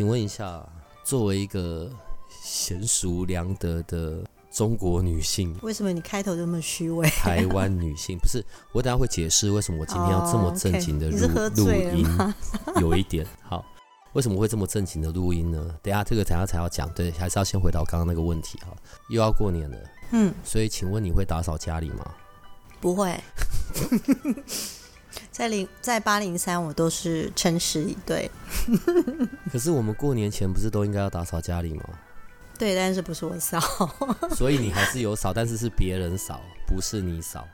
请问一下，作为一个娴熟良德的中国女性，为什么你开头这么虚伪？台湾女性 不是我，等下会解释为什么我今天要这么正经的录录音。有一点好，为什么会这么正经的录音呢？等下这个等下才要讲，对，还是要先回到刚刚那个问题哈。又要过年了，嗯，所以请问你会打扫家里吗？不会。在零在八零三，我都是诚实以对。可是我们过年前不是都应该要打扫家里吗？对，但是不是我扫。所以你还是有扫，但是是别人扫，不是你扫。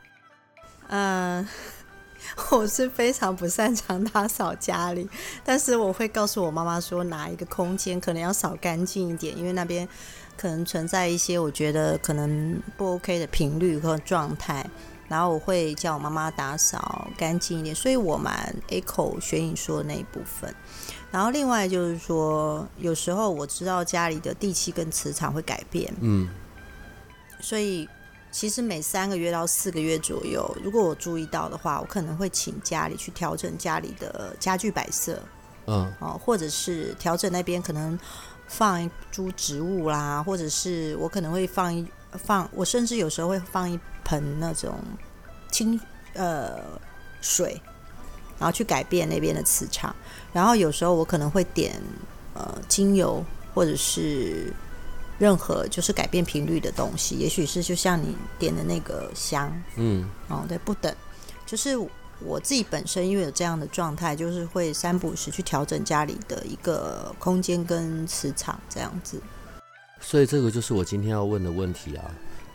嗯，我是非常不擅长打扫家里，但是我会告诉我妈妈说，哪一个空间可能要扫干净一点，因为那边可能存在一些我觉得可能不 OK 的频率和状态。然后我会叫我妈妈打扫干净一点，所以我蛮 echo 学影说的那一部分。然后另外就是说，有时候我知道家里的地气跟磁场会改变，嗯，所以其实每三个月到四个月左右，如果我注意到的话，我可能会请家里去调整家里的家具摆设，嗯，哦，或者是调整那边可能放一株植物啦，或者是我可能会放一放，我甚至有时候会放一。盆那种清呃水，然后去改变那边的磁场。然后有时候我可能会点呃精油，或者是任何就是改变频率的东西。也许是就像你点的那个香，嗯，哦对，不等。就是我自己本身因为有这样的状态，就是会三不五时去调整家里的一个空间跟磁场这样子。所以这个就是我今天要问的问题啊。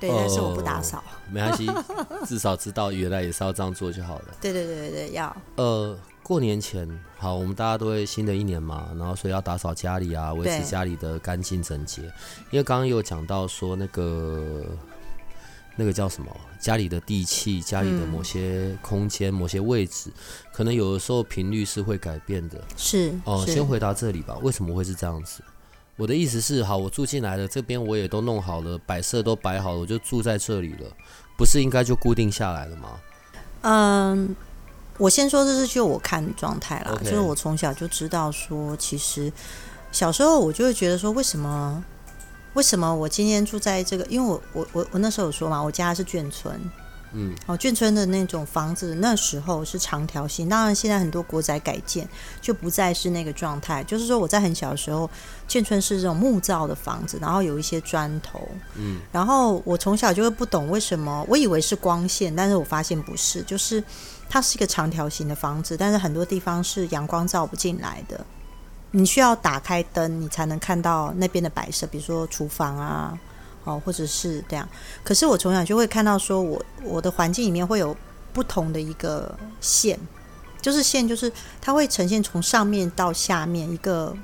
对，但是我不打扫，没关系，至少知道原来也是要这样做就好了。对对对对对，要。呃，过年前，好，我们大家都会新的一年嘛，然后所以要打扫家里啊，维持家里的干净整洁。因为刚刚有讲到说那个那个叫什么，家里的地气，家里的某些空间、某些位置，可能有的时候频率是会改变的。是哦，先回答这里吧，为什么会是这样子？我的意思是，好，我住进来了，这边我也都弄好了，摆设都摆好了，我就住在这里了，不是应该就固定下来了吗？嗯，我先说这是就我看状态啦，就是我从小就知道说，其实小时候我就会觉得说，为什么为什么我今天住在这个？因为我我我我那时候有说嘛，我家是眷村。嗯，哦，眷村的那种房子，那时候是长条形。当然，现在很多国宅改建就不再是那个状态。就是说，我在很小的时候，眷村是这种木造的房子，然后有一些砖头。嗯，然后我从小就会不懂为什么，我以为是光线，但是我发现不是，就是它是一个长条形的房子，但是很多地方是阳光照不进来的，你需要打开灯，你才能看到那边的摆设，比如说厨房啊。哦，或者是这样，可是我从小就会看到，说我我的环境里面会有不同的一个线，就是线，就是它会呈现从上面到下面一个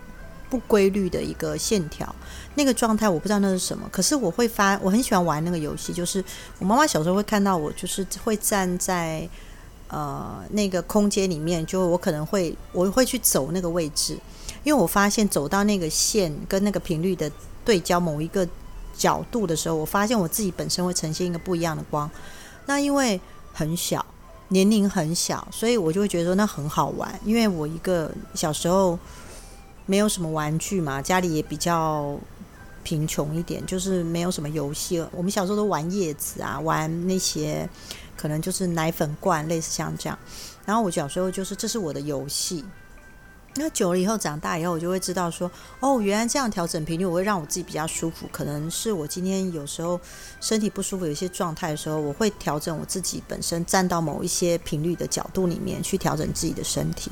不规律的一个线条，那个状态我不知道那是什么，可是我会发，我很喜欢玩那个游戏，就是我妈妈小时候会看到我，就是会站在呃那个空间里面，就我可能会我会去走那个位置，因为我发现走到那个线跟那个频率的对焦某一个。角度的时候，我发现我自己本身会呈现一个不一样的光。那因为很小，年龄很小，所以我就会觉得说那很好玩。因为我一个小时候没有什么玩具嘛，家里也比较贫穷一点，就是没有什么游戏。我们小时候都玩叶子啊，玩那些可能就是奶粉罐，类似像这样。然后我小时候就是这是我的游戏。那久了以后，长大以后，我就会知道说，哦，原来这样调整频率，我会让我自己比较舒服。可能是我今天有时候身体不舒服，有一些状态的时候，我会调整我自己本身站到某一些频率的角度里面去调整自己的身体，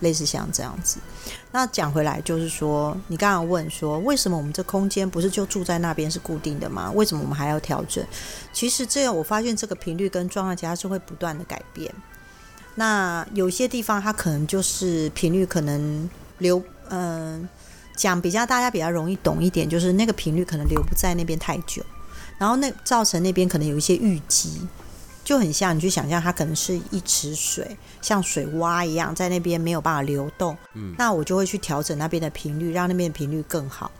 类似像这样子。那讲回来就是说，你刚刚问说，为什么我们这空间不是就住在那边是固定的吗？为什么我们还要调整？其实这样，我发现这个频率跟状态其实是会不断的改变。那有些地方它可能就是频率可能留，嗯，讲比较大家比较容易懂一点，就是那个频率可能留不在那边太久，然后那造成那边可能有一些淤积。就很像你去想象，它可能是一池水，像水洼一样，在那边没有办法流动。嗯，那我就会去调整那边的频率，让那边的频率更好。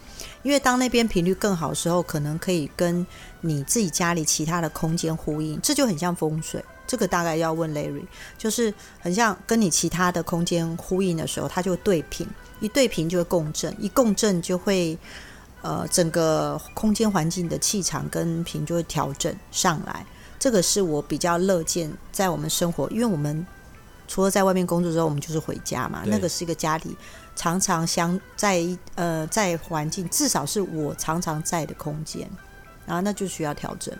因为当那边频率更好的时候，可能可以跟你自己家里其他的空间呼应。这就很像风水。这个大概要问 Larry，就是很像跟你其他的空间呼应的时候，它就对频。一对频就会共振，一共振就会呃整个空间环境的气场跟频就会调整上来。这个是我比较乐见在我们生活，因为我们除了在外面工作之后，我们就是回家嘛。那个是一个家里常常相在呃在环境，至少是我常常在的空间，然后那就需要调整。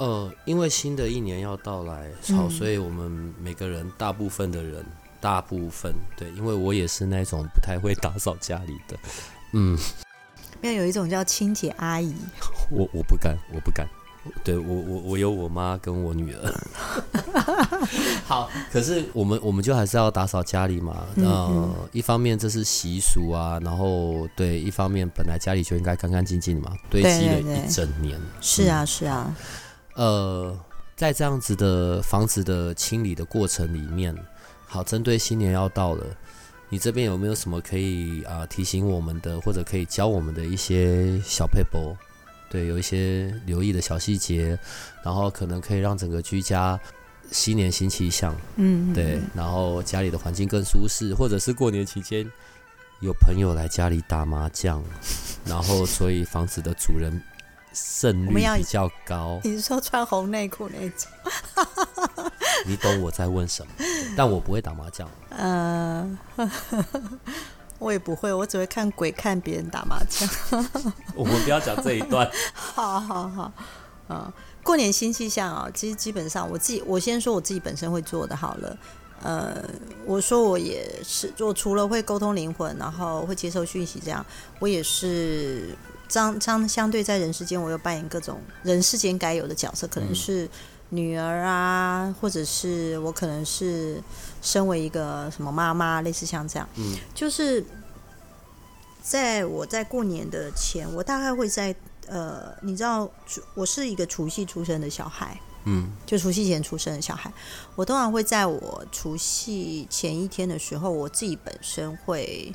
呃，因为新的一年要到来，好，所以我们每个人大部分的人，大部分对，因为我也是那种不太会打扫家里的，嗯，要有一种叫清洁阿姨，我我不敢，我不敢。对我我我有我妈跟我女儿，好，可是我们我们就还是要打扫家里嘛。呃，一方面这是习俗啊，然后对，一方面本来家里就应该干干净净的嘛，堆积了一整年。是啊是啊。呃，在这样子的房子的清理的过程里面，好，针对新年要到了，你这边有没有什么可以啊提醒我们的，或者可以教我们的一些小配博？对，有一些留意的小细节，然后可能可以让整个居家新年新气象。嗯，对，然后家里的环境更舒适，或者是过年期间有朋友来家里打麻将，然后所以房子的主人胜率比较高。你是说穿红内裤那种？你懂我在问什么？但我不会打麻将。嗯。我也不会，我只会看鬼看别人打麻将。我们不要讲这一段。好好好，啊，过年新气象啊，其实基本上我自己，我先说我自己本身会做的好了。呃，我说我也是，我除了会沟通灵魂，然后会接受讯息，这样我也是相相相对在人世间，我又扮演各种人世间该有的角色，可能是女儿啊，或者是我可能是。身为一个什么妈妈，类似像这样，嗯，就是在我在过年的前，我大概会在呃，你知道，我是一个除夕出生的小孩，嗯，就除夕前出生的小孩，我通常会在我除夕前一天的时候，我自己本身会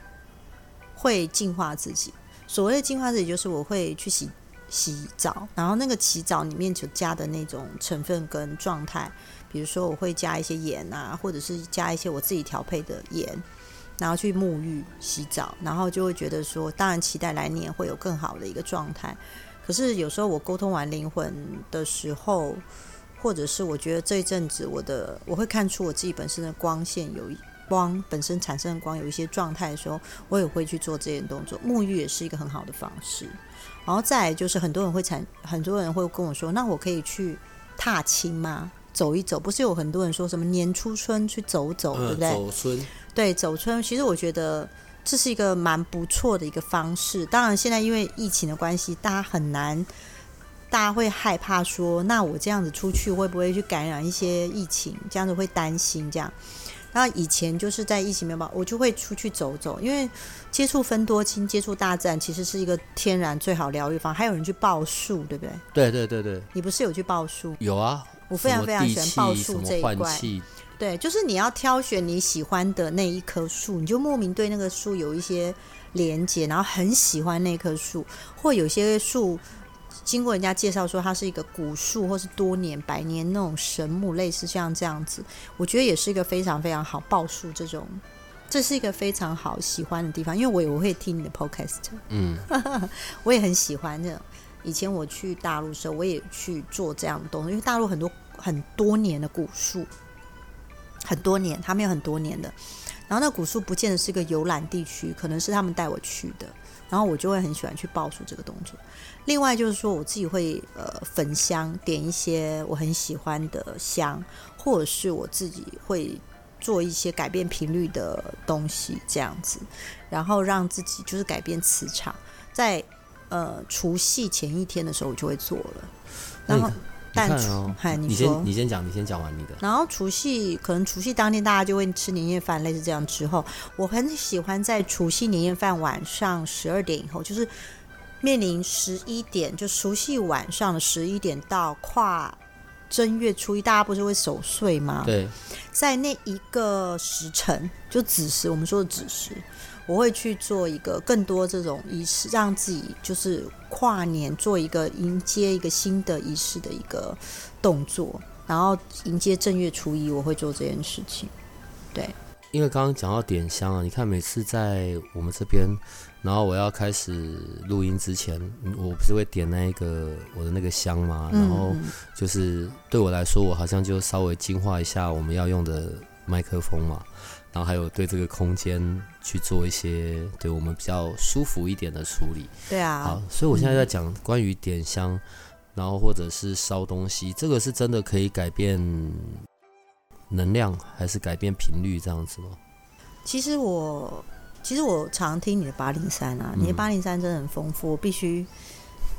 会净化自己。所谓的净化自己，就是我会去洗洗澡，然后那个洗澡里面就加的那种成分跟状态。比如说，我会加一些盐啊，或者是加一些我自己调配的盐，然后去沐浴、洗澡，然后就会觉得说，当然期待来年会有更好的一个状态。可是有时候我沟通完灵魂的时候，或者是我觉得这一阵子我的，我会看出我自己本身的光线有光本身产生的光有一些状态的时候，我也会去做这些动作。沐浴也是一个很好的方式。然后再就是很多人会产，很多人会跟我说，那我可以去踏青吗？走一走，不是有很多人说什么年初春去走走，对不对？走春，对，走春。其实我觉得这是一个蛮不错的一个方式。当然，现在因为疫情的关系，大家很难，大家会害怕说，那我这样子出去会不会去感染一些疫情？这样子会担心这样。然后以前就是在疫情没有办法，我就会出去走走，因为接触分多亲，接触大自然，其实是一个天然最好疗愈方。还有人去报数，对不对？对对对对。你不是有去报数？有啊。我非常非常喜欢报数这一块，对，就是你要挑选你喜欢的那一棵树，你就莫名对那个树有一些连接，然后很喜欢那棵树，或有些树经过人家介绍说它是一个古树，或是多年百年那种神木，类似像这样子，我觉得也是一个非常非常好报数这种，这是一个非常好喜欢的地方，因为我也我会听你的 podcast，嗯，我也很喜欢这种。以前我去大陆时候，我也去做这样的东西，因为大陆很多很多年的古树，很多年，他们有很多年的。然后那古树不见得是个游览地区，可能是他们带我去的。然后我就会很喜欢去报数这个动作。另外就是说，我自己会呃焚香，点一些我很喜欢的香，或者是我自己会做一些改变频率的东西，这样子，然后让自己就是改变磁场，在。呃，除夕前一天的时候，我就会做了。然后，但哦，你先你先讲，你先讲完你的。然后除夕可能除夕当天大家就会吃年夜饭，类似这样之后，我很喜欢在除夕年夜饭晚上十二点以后，就是面临十一点，就除夕晚上的十一点到跨正月初一，大家不是会守岁吗？对，在那一个时辰，就子时，我们说的子时。我会去做一个更多这种仪式，让自己就是跨年做一个迎接一个新的仪式的一个动作，然后迎接正月初一，我会做这件事情。对，因为刚刚讲到点香啊，你看每次在我们这边，然后我要开始录音之前，我不是会点那一个我的那个香吗？然后就是对我来说，我好像就稍微净化一下我们要用的麦克风嘛。然后还有对这个空间去做一些对我们比较舒服一点的处理。对啊。好，所以我现在在讲关于点香，然后或者是烧东西，这个是真的可以改变能量，还是改变频率这样子吗？其实我其实我常听你的八零三啊，你的八零三真的很丰富，我必须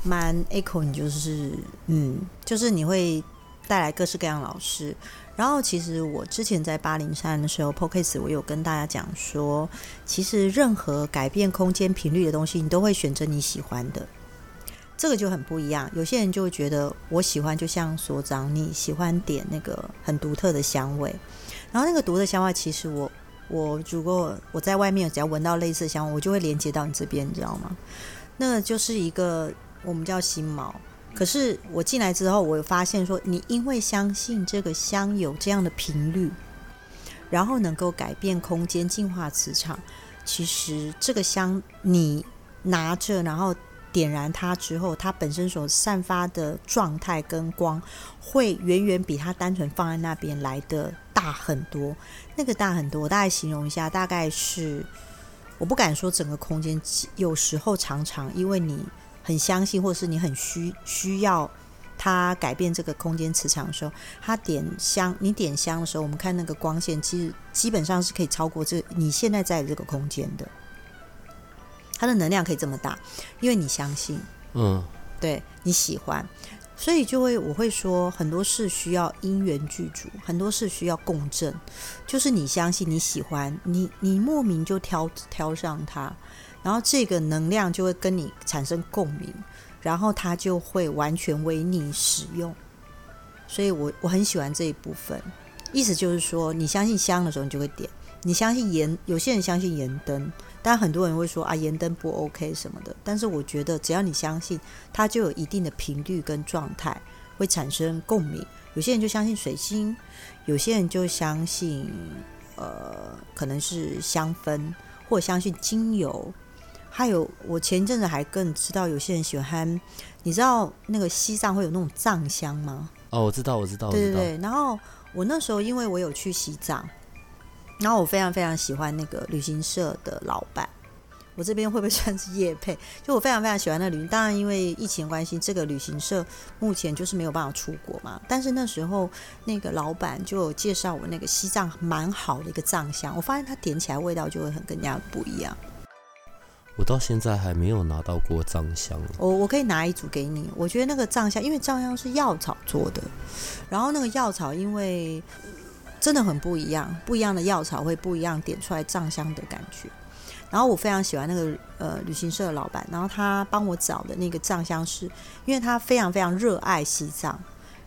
蛮 echo 你就是嗯，就是你会带来各式各样老师。然后，其实我之前在八零三的时候 p o c a s t 我有跟大家讲说，其实任何改变空间频率的东西，你都会选择你喜欢的，这个就很不一样。有些人就会觉得我喜欢，就像所长你喜欢点那个很独特的香味，然后那个独特香味，其实我我如果我在外面只要闻到类似香，我就会连接到你这边，你知道吗？那就是一个我们叫心锚。可是我进来之后，我发现说，你因为相信这个香有这样的频率，然后能够改变空间、净化磁场。其实这个香你拿着，然后点燃它之后，它本身所散发的状态跟光，会远远比它单纯放在那边来的大很多。那个大很多，我大概形容一下，大概是我不敢说整个空间，有时候常常因为你。很相信，或者是你很需需要它改变这个空间磁场的时候，它点香，你点香的时候，我们看那个光线，其实基本上是可以超过这你现在在这个空间的，它的能量可以这么大，因为你相信，嗯，对你喜欢，所以就会我会说很多事需要因缘具足，很多事需要共振，就是你相信你喜欢，你你莫名就挑挑上它。然后这个能量就会跟你产生共鸣，然后它就会完全为你使用。所以我我很喜欢这一部分。意思就是说，你相信香的时候，你就会点；你相信盐，有些人相信盐灯，但很多人会说啊，盐灯不 OK 什么的。但是我觉得，只要你相信，它就有一定的频率跟状态会产生共鸣。有些人就相信水星，有些人就相信呃，可能是香氛，或相信精油。还有，我前一阵子还更知道有些人喜欢，你知道那个西藏会有那种藏香吗？哦，我知道，我知道，对对对。然后我那时候因为我有去西藏，然后我非常非常喜欢那个旅行社的老板。我这边会不会算是叶配？就我非常非常喜欢那旅行，当然因为疫情关系，这个旅行社目前就是没有办法出国嘛。但是那时候那个老板就有介绍我那个西藏蛮好的一个藏香，我发现它点起来味道就会很更加不一样。我到现在还没有拿到过藏香。我我可以拿一组给你。我觉得那个藏香，因为藏香是药草做的，然后那个药草因为真的很不一样，不一样的药草会不一样点出来藏香的感觉。然后我非常喜欢那个呃旅行社的老板，然后他帮我找的那个藏香是，因为他非常非常热爱西藏，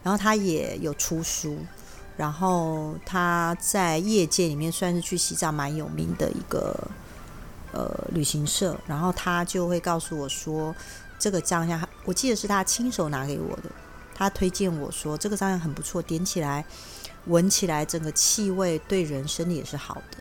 然后他也有出书，然后他在业界里面算是去西藏蛮有名的一个。呃，旅行社，然后他就会告诉我说，这个藏香，我记得是他亲手拿给我的。他推荐我说，这个藏香很不错，点起来、闻起来，整个气味对人身体也是好的。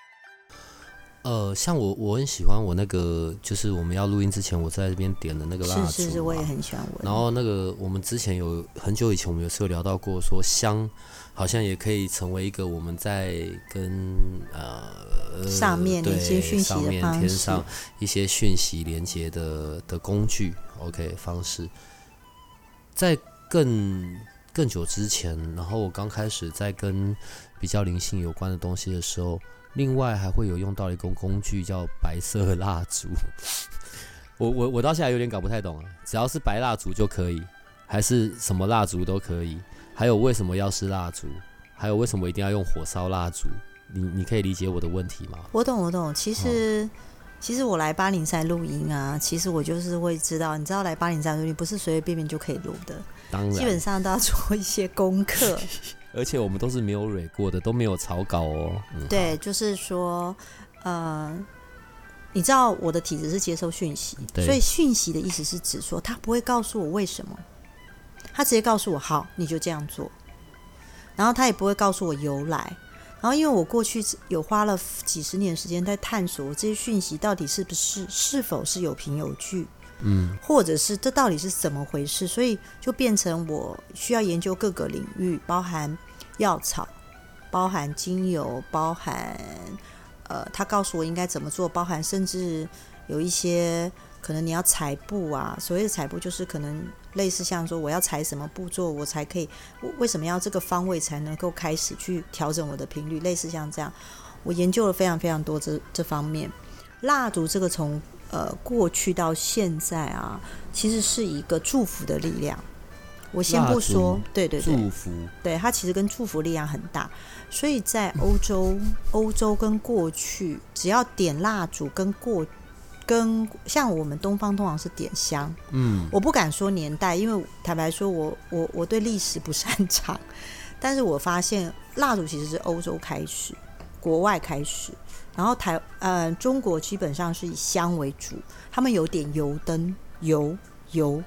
呃，像我，我很喜欢我那个，就是我们要录音之前，我在这边点的那个蜡烛。是是是，我也很喜欢闻。然后那个，我们之前有很久以前，我们有时候聊到过，说香好像也可以成为一个我们在跟呃上面一些讯息的方式，上一些讯息连接的的工具。OK，方式。在更更久之前，然后我刚开始在跟比较灵性有关的东西的时候。另外还会有用到一个工具叫白色蜡烛，我我我到现在有点搞不太懂啊，只要是白蜡烛就可以，还是什么蜡烛都可以？还有为什么要是蜡烛？还有为什么一定要用火烧蜡烛？你你可以理解我的问题吗？我懂，我懂。其实，其实我来八零三录音啊，其实我就是会知道，你知道来八零三录音不是随随便便就可以录的，当然，基本上都要做一些功课。而且我们都是没有蕊过的，都没有草稿哦。对，就是说，呃，你知道我的体质是接受讯息，所以讯息的意思是指说，他不会告诉我为什么，他直接告诉我好，你就这样做，然后他也不会告诉我由来。然后，因为我过去有花了几十年时间在探索这些讯息到底是不是是否是有凭有据，嗯，或者是这到底是怎么回事，所以就变成我需要研究各个领域，包含药草，包含精油，包含呃，他告诉我应该怎么做，包含甚至有一些。可能你要裁布啊，所谓的裁布就是可能类似像说我要裁什么步骤，我才可以，为什么要这个方位才能够开始去调整我的频率？类似像这样，我研究了非常非常多这这方面。蜡烛这个从呃过去到现在啊，其实是一个祝福的力量。我先不说，对对对，祝福，对它其实跟祝福力量很大。所以在欧洲，欧洲跟过去只要点蜡烛跟过。跟像我们东方通常是点香，嗯，我不敢说年代，因为坦白说，我我我对历史不擅长，但是我发现蜡烛其实是欧洲开始，国外开始，然后台呃中国基本上是以香为主，他们有点油灯油油，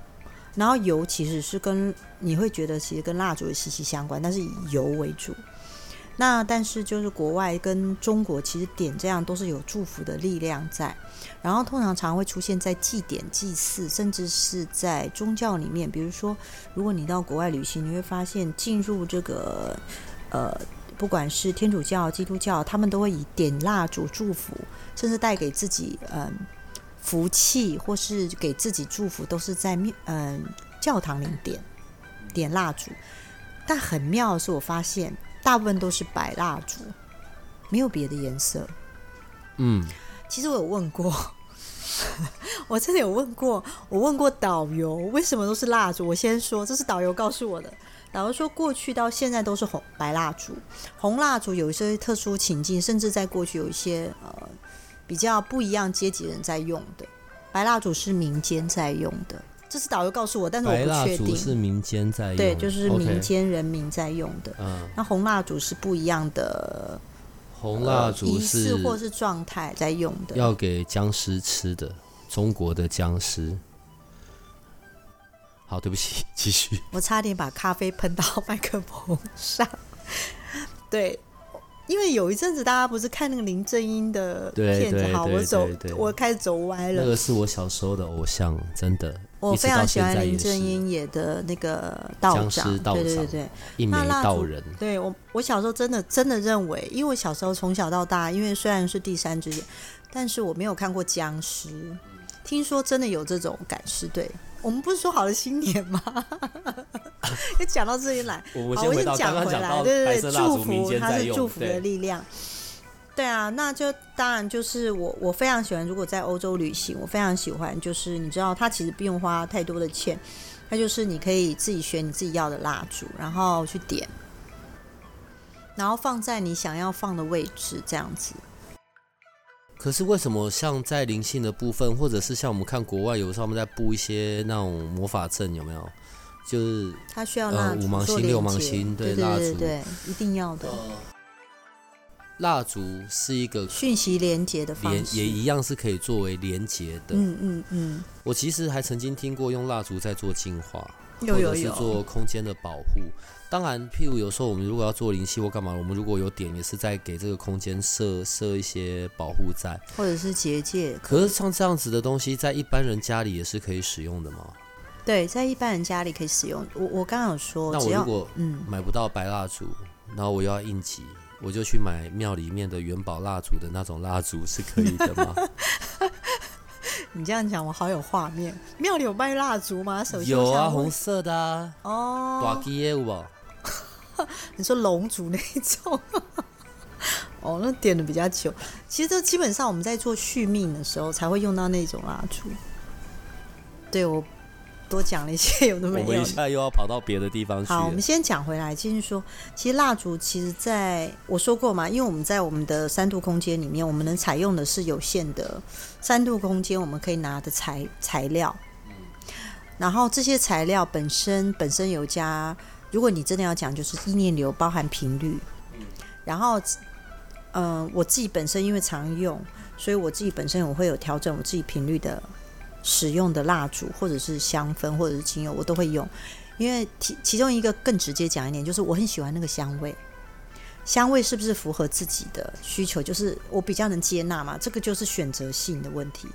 然后油其实是跟你会觉得其实跟蜡烛息息相关，但是以油为主。那但是就是国外跟中国其实点这样都是有祝福的力量在，然后通常常会出现在祭典、祭祀，甚至是在宗教里面。比如说，如果你到国外旅行，你会发现进入这个呃，不管是天主教、基督教，他们都会以点蜡烛祝福，甚至带给自己嗯福气，或是给自己祝福，都是在庙嗯教堂里点点蜡烛。但很妙的是，我发现。大部分都是白蜡烛，没有别的颜色。嗯，其实我有问过，我真的有问过，我问过导游为什么都是蜡烛。我先说，这是导游告诉我的。导游说，过去到现在都是红白蜡烛，红蜡烛有一些特殊情境，甚至在过去有一些呃比较不一样阶级人在用的，白蜡烛是民间在用的。这是导游告诉我，但是我不确定。是民间在用，对，就是民间人民在用的。嗯，那红蜡烛是不一样的，红蜡烛是或是状态在用的，要给僵尸吃的，中国的僵尸。好，对不起，继续。我差点把咖啡喷到麦克风上。对。因为有一阵子大家不是看那个林正英的片子，好，我走，我开始走歪了。那个是我小时候的偶像，真的。我非常喜欢林正英演的那个道长，对对对对，一眉道人。对我，我小时候真的真的认为，因为我小时候从小到大，因为虽然是第三只眼，但是我没有看过僵尸。听说真的有这种赶尸队。我们不是说好了新年吗？又讲到这里来，我先回到讲回来，对对对，祝福它是祝福的力量。对啊，那就当然就是我我非常喜欢，如果在欧洲旅行，我非常喜欢，就是你知道，它其实不用花太多的钱，它就是你可以自己选你自己要的蜡烛，然后去点，然后放在你想要放的位置，这样子。可是为什么像在灵性的部分，或者是像我们看国外，有时候他们在布一些那种魔法阵，有没有？就是他需要蜡五芒星、六芒星，对蜡烛，对，一定要的。蜡烛是一个讯息连接的方式，也一样是可以作为连接的。嗯嗯嗯。我其实还曾经听过用蜡烛在做净化，或者是做空间的保护。当然，譬如有时候我们如果要做灵气或干嘛，我们如果有点，也是在给这个空间设设一些保护在，或者是结界。可是像这样子的东西，在一般人家里也是可以使用的吗？对，在一般人家里可以使用。我我刚刚有说，那我如果嗯买不到白蜡烛，然后我又要应急，我就去买庙里面的元宝蜡烛的那种蜡烛，是可以的吗？你这样讲，我好有画面。庙里有卖蜡烛吗？手有啊，红色的啊。哦，大基耶有 你说龙族那一种，哦，那点的比较久。其实这基本上我们在做续命的时候才会用到那种蜡烛。对我，多讲了一些有的没有。我们一下又要跑到别的地方去。好，我们先讲回来，继续说。其实蜡烛，其实在我说过嘛，因为我们在我们的三度空间里面，我们能采用的是有限的三度空间，我们可以拿的材材料。然后这些材料本身本身有加，如果你真的要讲，就是意念流包含频率。然后，嗯，我自己本身因为常用，所以我自己本身我会有调整我自己频率的使用的蜡烛，或者是香氛，或者是精油，我都会用。因为其其中一个更直接讲一点，就是我很喜欢那个香味，香味是不是符合自己的需求？就是我比较能接纳嘛，这个就是选择性的问题。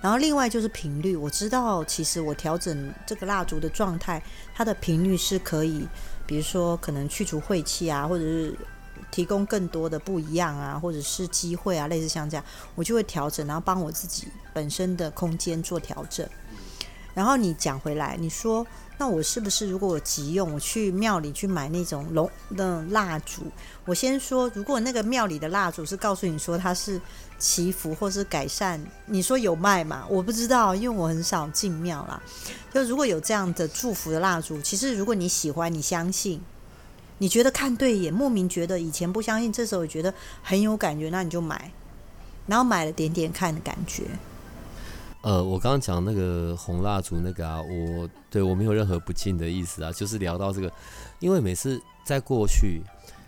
然后另外就是频率，我知道其实我调整这个蜡烛的状态，它的频率是可以，比如说可能去除晦气啊，或者是提供更多的不一样啊，或者是机会啊，类似像这样，我就会调整，然后帮我自己本身的空间做调整。然后你讲回来，你说。那我是不是如果我急用，我去庙里去买那种龙的蜡烛？我先说，如果那个庙里的蜡烛是告诉你说它是祈福或是改善，你说有卖吗？我不知道，因为我很少进庙啦。就如果有这样的祝福的蜡烛，其实如果你喜欢，你相信，你觉得看对眼，莫名觉得以前不相信，这时候觉得很有感觉，那你就买，然后买了点点看的感觉。呃，我刚刚讲那个红蜡烛那个啊，我对我没有任何不敬的意思啊，就是聊到这个，因为每次在过去，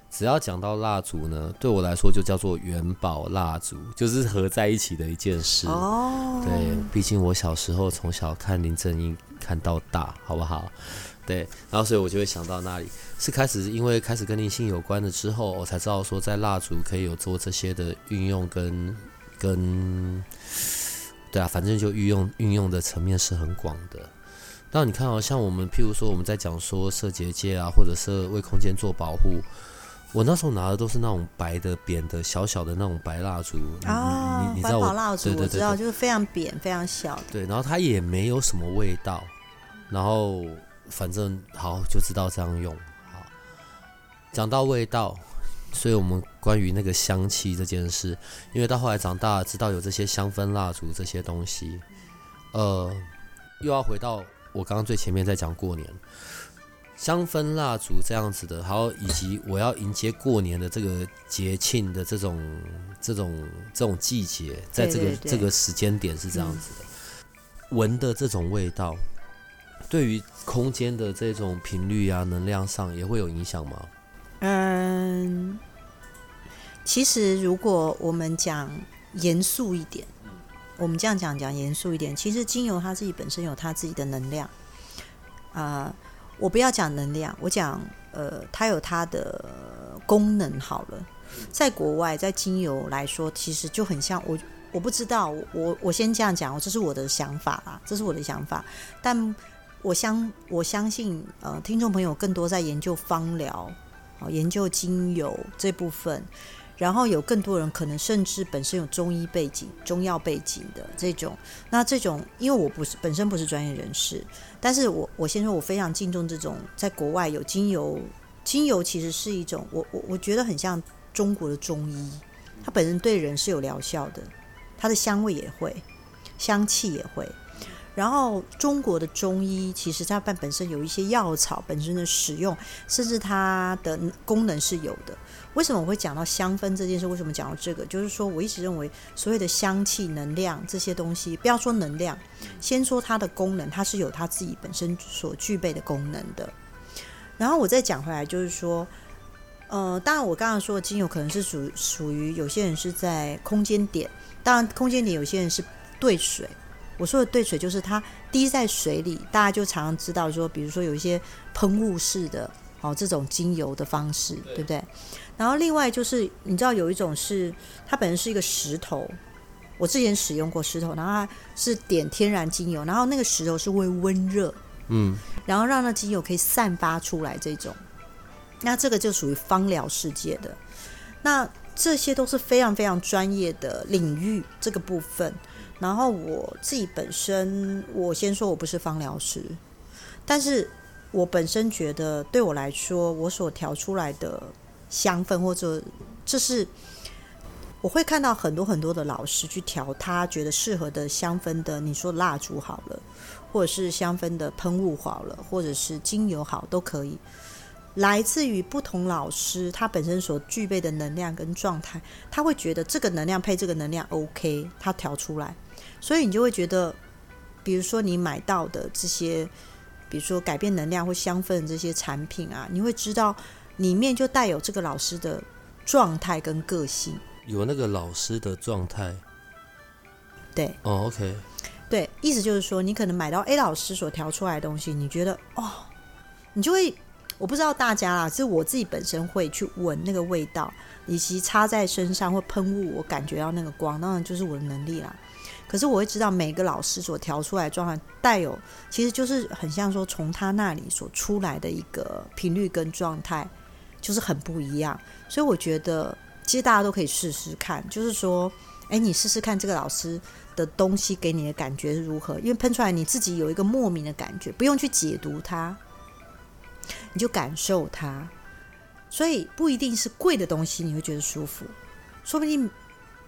只要讲到蜡烛呢，对我来说就叫做元宝蜡烛，就是合在一起的一件事。哦，对，毕竟我小时候从小看林正英看到大，好不好？对，然后所以我就会想到那里是开始，因为开始跟灵性有关的之后，我才知道说在蜡烛可以有做这些的运用跟跟。对啊，反正就运用运用的层面是很广的。那你看哦，像我们譬如说我们在讲说设结界啊，或者是为空间做保护，我那时候拿的都是那种白的扁的小小的那种白蜡烛啊，你知道我蜡烛我知道，就是非常扁非常小。对，然后它也没有什么味道，然后反正好就知道这样用。好，讲到味道。所以，我们关于那个香气这件事，因为到后来长大，知道有这些香氛蜡烛这些东西，呃，又要回到我刚刚最前面在讲过年，香氛蜡烛这样子的，还有以及我要迎接过年的这个节庆的这种、这种、这种季节，在这个这个时间点是这样子的，闻的这种味道，对于空间的这种频率啊、能量上也会有影响吗？嗯，其实如果我们讲严肃一点，我们这样讲讲严肃一点，其实精油它自己本身有它自己的能量。啊，我不要讲能量，我讲呃，它有它的功能。好了，在国外，在精油来说，其实就很像我，我不知道，我我先这样讲，这是我的想法啦，这是我的想法。但我相我相信，呃，听众朋友更多在研究芳疗。研究精油这部分，然后有更多人可能甚至本身有中医背景、中药背景的这种，那这种因为我不是本身不是专业人士，但是我我先说，我非常敬重这种在国外有精油，精油其实是一种，我我我觉得很像中国的中医，它本身对人是有疗效的，它的香味也会，香气也会。然后中国的中医其实它本本身有一些药草本身的使用，甚至它的功能是有的。为什么我会讲到香氛这件事？为什么讲到这个？就是说我一直认为所有的香气、能量这些东西，不要说能量，先说它的功能，它是有它自己本身所具备的功能的。然后我再讲回来，就是说，呃，当然我刚刚说的精油可能是属属于有些人是在空间点，当然空间点有些人是兑水。我说的兑水就是它滴在水里，大家就常常知道说，比如说有一些喷雾式的哦，这种精油的方式，对不对？然后另外就是你知道有一种是它本身是一个石头，我之前使用过石头，然后它是点天然精油，然后那个石头是会温热，嗯，然后让那精油可以散发出来，这种，那这个就属于芳疗世界的，那这些都是非常非常专业的领域这个部分。然后我自己本身，我先说我不是芳疗师，但是我本身觉得对我来说，我所调出来的香氛或者这是我会看到很多很多的老师去调他觉得适合的香氛的，你说蜡烛好了，或者是香氛的喷雾好了，或者是精油好都可以。来自于不同老师他本身所具备的能量跟状态，他会觉得这个能量配这个能量 OK，他调出来，所以你就会觉得，比如说你买到的这些，比如说改变能量或香氛这些产品啊，你会知道里面就带有这个老师的状态跟个性。有那个老师的状态，对，哦，OK，对，意思就是说，你可能买到 A 老师所调出来的东西，你觉得哦，你就会，我不知道大家啦，是我自己本身会去闻那个味道，以及擦在身上或喷雾，我感觉到那个光，当然就是我的能力啦。可是我会知道每个老师所调出来的状态带有，其实就是很像说从他那里所出来的一个频率跟状态，就是很不一样，所以我觉得。其实大家都可以试试看，就是说，哎，你试试看这个老师的东西给你的感觉是如何？因为喷出来你自己有一个莫名的感觉，不用去解读它，你就感受它。所以不一定是贵的东西你会觉得舒服，说不定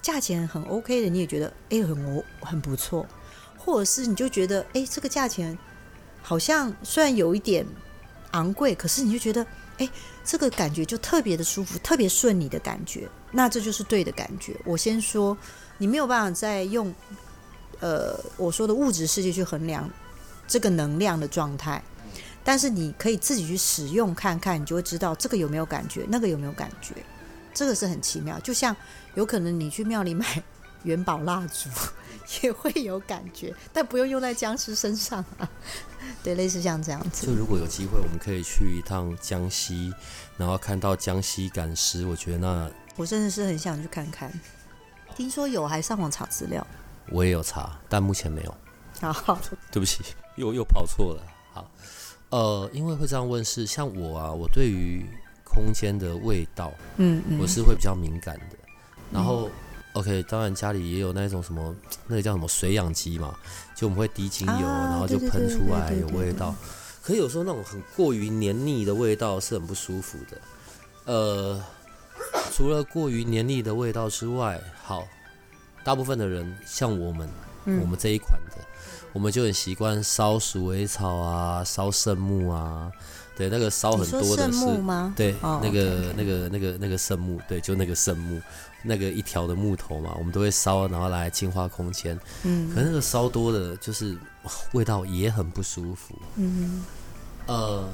价钱很 OK 的你也觉得哎很很不错，或者是你就觉得哎这个价钱好像虽然有一点昂贵，可是你就觉得。哎，这个感觉就特别的舒服，特别顺你的感觉，那这就是对的感觉。我先说，你没有办法再用呃我说的物质世界去衡量这个能量的状态，但是你可以自己去使用看看，你就会知道这个有没有感觉，那个有没有感觉，这个是很奇妙。就像有可能你去庙里买元宝蜡烛。也会有感觉，但不用用在僵尸身上啊。对，类似像这样子。就如果有机会，我们可以去一趟江西，然后看到江西赶尸，我觉得那我真的是很想去看看。听说有，还上网查资料。我也有查，但目前没有。好，对不起，又又跑错了。好，呃，因为会这样问是像我啊，我对于空间的味道，嗯嗯，我是会比较敏感的，然后。OK，当然家里也有那种什么，那个叫什么水养机嘛，就我们会滴精油，然后就喷出来有味道。可有时候那种很过于黏腻的味道是很不舒服的。呃，除了过于黏腻的味道之外，好，大部分的人像我们，我们这一款的，我们就很习惯烧鼠尾草啊，烧圣木啊。对，那个烧很多的是，对，那个那个那个那个圣木，对，就那个圣木。那个一条的木头嘛，我们都会烧，然后来净化空间。嗯，可那个烧多的，就是味道也很不舒服。嗯，呃，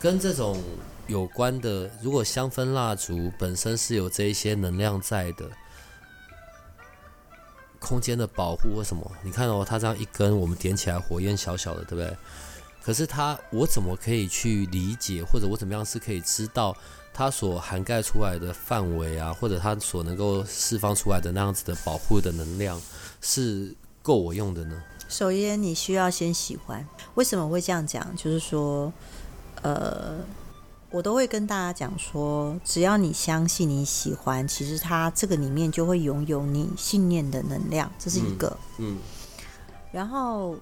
跟这种有关的，如果香氛蜡烛本身是有这一些能量在的，空间的保护或什么，你看哦，它这样一根，我们点起来火焰小小的，对不对？可是它，我怎么可以去理解，或者我怎么样是可以知道？它所涵盖出来的范围啊，或者它所能够释放出来的那样子的保护的能量，是够我用的呢？首先，你需要先喜欢。为什么会这样讲？就是说，呃，我都会跟大家讲说，只要你相信你喜欢，其实它这个里面就会拥有你信念的能量，这是一个。嗯。然后，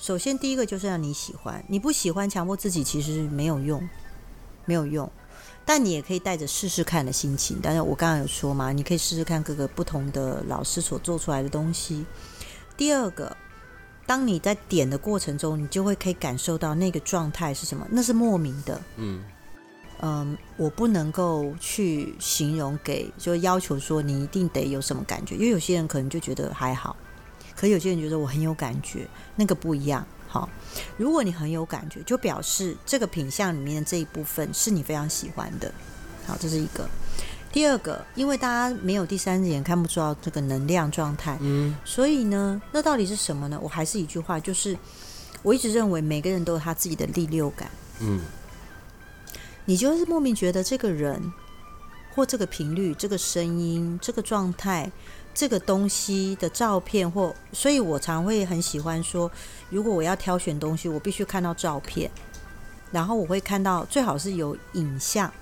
首先第一个就是让你喜欢，你不喜欢强迫自己，其实没有用，没有用。但你也可以带着试试看的心情。但是我刚刚有说嘛，你可以试试看各个不同的老师所做出来的东西。第二个，当你在点的过程中，你就会可以感受到那个状态是什么？那是莫名的。嗯嗯，我不能够去形容给，就要求说你一定得有什么感觉，因为有些人可能就觉得还好，可有些人觉得我很有感觉，那个不一样。好，如果你很有感觉，就表示这个品相里面的这一部分是你非常喜欢的。好，这是一个。第二个，因为大家没有第三只眼看不出到这个能量状态，嗯，所以呢，那到底是什么呢？我还是一句话，就是我一直认为每个人都有他自己的第六感，嗯，你就是莫名觉得这个人或这个频率、这个声音、这个状态。这个东西的照片，或所以，我常会很喜欢说，如果我要挑选东西，我必须看到照片，然后我会看到最好是有影像，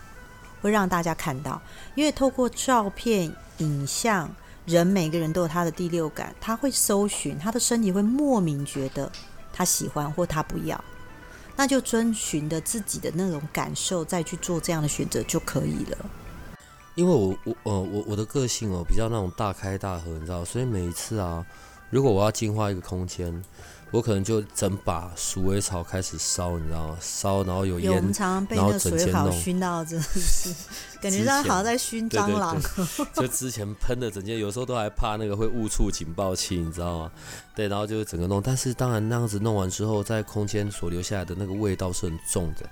会让大家看到，因为透过照片、影像，人每个人都有他的第六感，他会搜寻，他的身体会莫名觉得他喜欢或他不要，那就遵循着自己的那种感受再去做这样的选择就可以了。因为我我呃我我的个性哦比较那种大开大合，你知道，所以每一次啊，如果我要净化一个空间。我可能就整把鼠尾草开始烧，你知道吗？烧，然后有烟，然后整间弄熏到，真的是 感觉他好像在熏蟑螂。就之前喷的整间，有时候都还怕那个会误触警报器，你知道吗？对，然后就整个弄。但是当然那样子弄完之后，在空间所留下来的那个味道是很重的。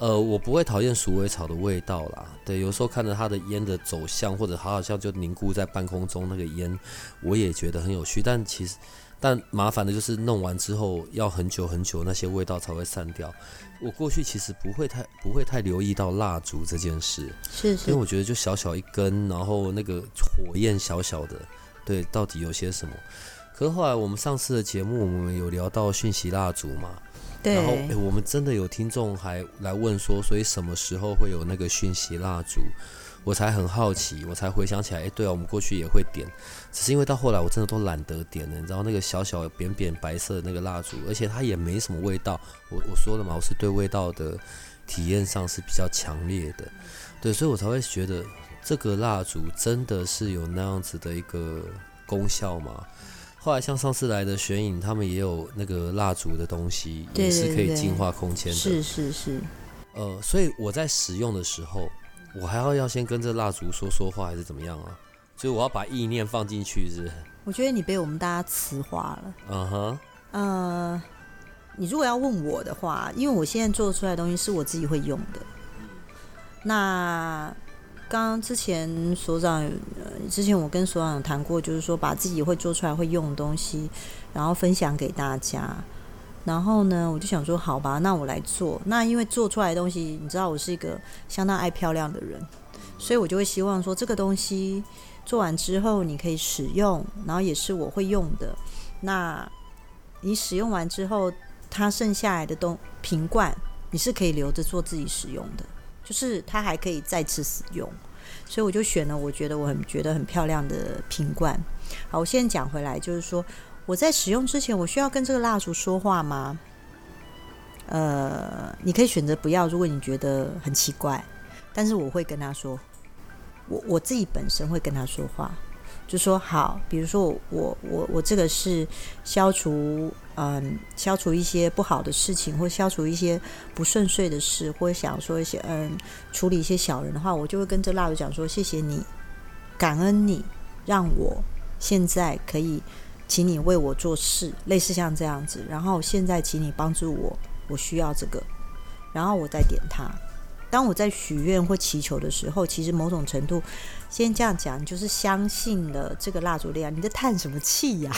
呃，我不会讨厌鼠尾草的味道啦。对，有时候看着它的烟的走向，或者它好像就凝固在半空中那个烟，我也觉得很有趣。但其实。但麻烦的就是弄完之后要很久很久，那些味道才会散掉。我过去其实不会太不会太留意到蜡烛这件事，是是，因为我觉得就小小一根，然后那个火焰小小的，对，到底有些什么？可是后来我们上次的节目，我们有聊到讯息蜡烛嘛？然后我们真的有听众还来问说，所以什么时候会有那个讯息蜡烛？我才很好奇，我才回想起来，哎，对啊，我们过去也会点，只是因为到后来我真的都懒得点了，你知道那个小小扁扁白色的那个蜡烛，而且它也没什么味道。我我说了嘛，我是对味道的体验上是比较强烈的，对，所以我才会觉得这个蜡烛真的是有那样子的一个功效嘛。后来像上次来的玄影，他们也有那个蜡烛的东西，也是可以净化空间的，是是是。呃，所以我在使用的时候。我还要要先跟这蜡烛说说话，还是怎么样啊？所以我要把意念放进去，是？我觉得你被我们大家磁化了。嗯哼。呃，你如果要问我的话，因为我现在做出来的东西是我自己会用的。那刚刚之前所长，之前我跟所长谈过，就是说把自己会做出来会用的东西，然后分享给大家。然后呢，我就想说，好吧，那我来做。那因为做出来的东西，你知道我是一个相当爱漂亮的人，所以我就会希望说，这个东西做完之后你可以使用，然后也是我会用的。那你使用完之后，它剩下来的东瓶罐，你是可以留着做自己使用的，就是它还可以再次使用。所以我就选了我觉得我很觉得很漂亮的瓶罐。好，我现在讲回来，就是说。我在使用之前，我需要跟这个蜡烛说话吗？呃，你可以选择不要，如果你觉得很奇怪。但是我会跟他说，我我自己本身会跟他说话，就说好，比如说我我我这个是消除嗯消除一些不好的事情，或消除一些不顺遂的事，或者想说一些嗯处理一些小人的话，我就会跟这蜡烛讲说，谢谢你，感恩你，让我现在可以。请你为我做事，类似像这样子。然后现在，请你帮助我，我需要这个。然后我再点它。当我在许愿或祈求的时候，其实某种程度，先这样讲，就是相信了这个蜡烛力量。你在叹什么气呀？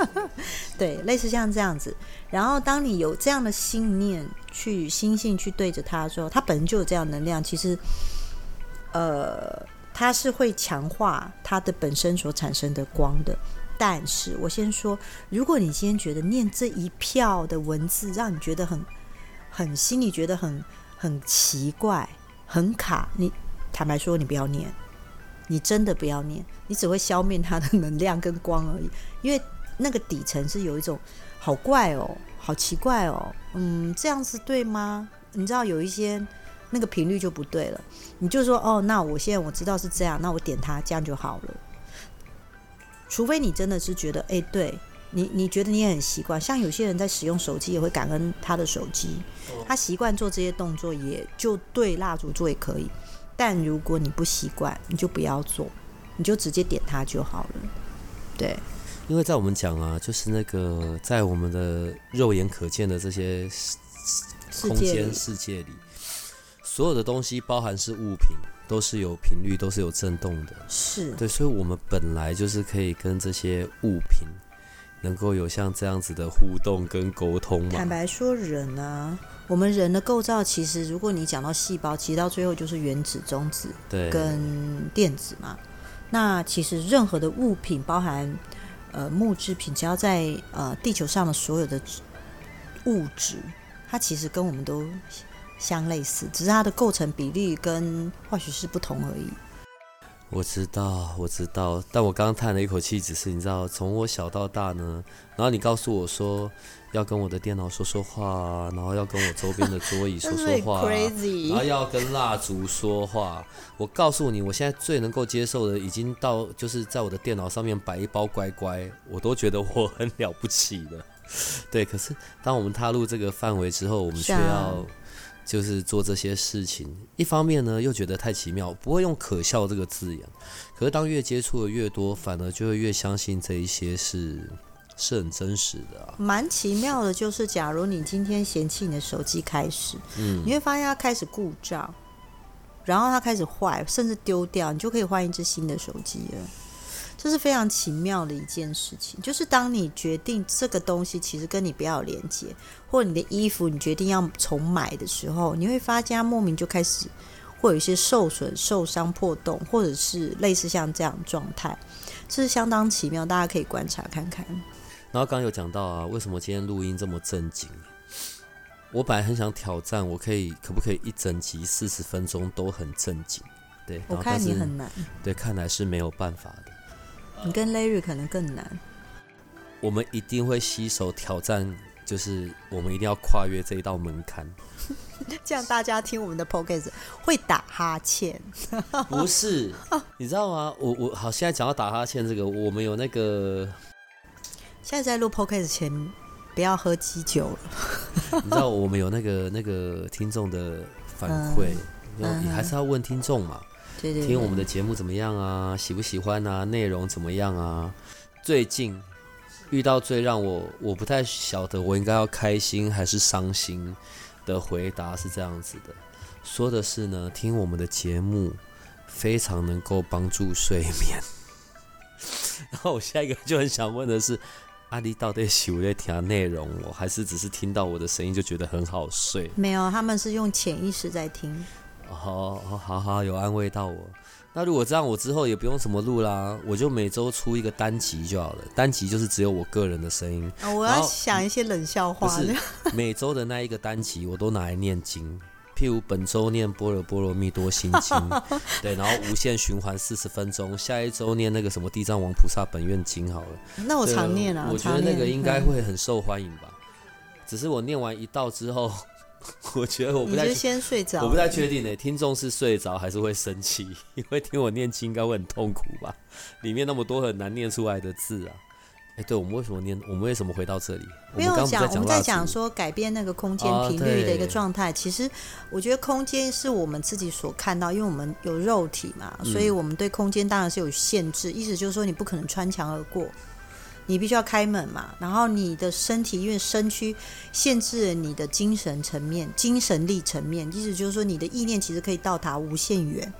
对，类似像这样子。然后当你有这样的信念去心性去对着它的时候，它本身就有这样能量。其实，呃，它是会强化它的本身所产生的光的。但是我先说，如果你今天觉得念这一票的文字让你觉得很、很心里觉得很、很奇怪、很卡，你坦白说，你不要念，你真的不要念，你只会消灭它的能量跟光而已。因为那个底层是有一种好怪哦，好奇怪哦，嗯，这样子对吗？你知道有一些那个频率就不对了，你就说哦，那我现在我知道是这样，那我点它，这样就好了。除非你真的是觉得，哎，对你，你觉得你也很习惯。像有些人在使用手机，也会感恩他的手机，他习惯做这些动作，也就对蜡烛做也可以。但如果你不习惯，你就不要做，你就直接点它就好了。对，因为在我们讲啊，就是那个在我们的肉眼可见的这些空间世界里，所有的东西，包含是物品。都是有频率，都是有震动的，是对，所以，我们本来就是可以跟这些物品能够有像这样子的互动跟沟通嘛。坦白说，人啊，我们人的构造，其实如果你讲到细胞，其实到最后就是原子、中子对跟电子嘛。那其实任何的物品，包含呃木制品，只要在呃地球上的所有的物质，它其实跟我们都。相类似，只是它的构成比例跟化学式不同而已。我知道，我知道，但我刚刚叹了一口气，只是你知道，从我小到大呢，然后你告诉我说要跟我的电脑说说话，然后要跟我周边的桌椅说 说话，然后要跟蜡烛说话。我告诉你，我现在最能够接受的，已经到就是在我的电脑上面摆一包乖乖，我都觉得我很了不起了。对，可是当我们踏入这个范围之后，我们却要。就是做这些事情，一方面呢又觉得太奇妙，不会用可笑这个字眼。可是当越接触的越多，反而就会越相信这一些是是很真实的啊。蛮奇妙的，就是假如你今天嫌弃你的手机开始，嗯，你会发现它开始故障，然后它开始坏，甚至丢掉，你就可以换一只新的手机了。这是非常奇妙的一件事情，就是当你决定这个东西其实跟你不要连接，或者你的衣服你决定要重买的时候，你会发现它莫名就开始会有一些受损、受伤、破洞，或者是类似像这样状态，这是相当奇妙，大家可以观察看看。然后刚刚有讲到啊，为什么今天录音这么正经？我本来很想挑战，我可以可不可以一整集四十分钟都很正经？对，我看你很难。对，看来是没有办法的。你跟 Larry 可能更难。我们一定会携手挑战，就是我们一定要跨越这一道门槛。这样大家听我们的 Podcast 会打哈欠。不是，你知道吗？我我好，现在讲到打哈欠这个，我们有那个。现在在录 Podcast 前，不要喝鸡酒了。你知道我们有那个那个听众的反馈，你还是要问听众嘛。听我们的节目怎么样啊？喜不喜欢啊？内容怎么样啊？最近遇到最让我我不太晓得我应该要开心还是伤心的回答是这样子的，说的是呢，听我们的节目非常能够帮助睡眠。然后我下一个就很想问的是，阿丽到底喜不喜欢听内容，我还是只是听到我的声音就觉得很好睡？没有，他们是用潜意识在听。好，好，好，有安慰到我。那如果这样，我之后也不用什么录啦，我就每周出一个单集就好了。单集就是只有我个人的声音。我要想一些冷笑话。是，每周的那一个单集，我都拿来念经。譬如本周念《般若波罗蜜多心经》，对，然后无限循环四十分钟。下一周念那个什么《地藏王菩萨本愿经》好了。那我常念啊，我觉得那个应该会很受欢迎吧。只是我念完一道之后。我觉得我不太，先睡着。我不太确定呢，听众是睡着还是会生气？因为听我念经应该会很痛苦吧？里面那么多很难念出来的字啊！哎，对，我们为什么念？我们为什么回到这里？没有讲，我们在讲说改变那个空间频率的一个状态。其实我觉得空间是我们自己所看到，因为我们有肉体嘛，所以我们对空间当然是有限制。意思就是说，你不可能穿墙而过。你必须要开门嘛，然后你的身体因为身躯限制了你的精神层面、精神力层面，意思就是说你的意念其实可以到达无限远，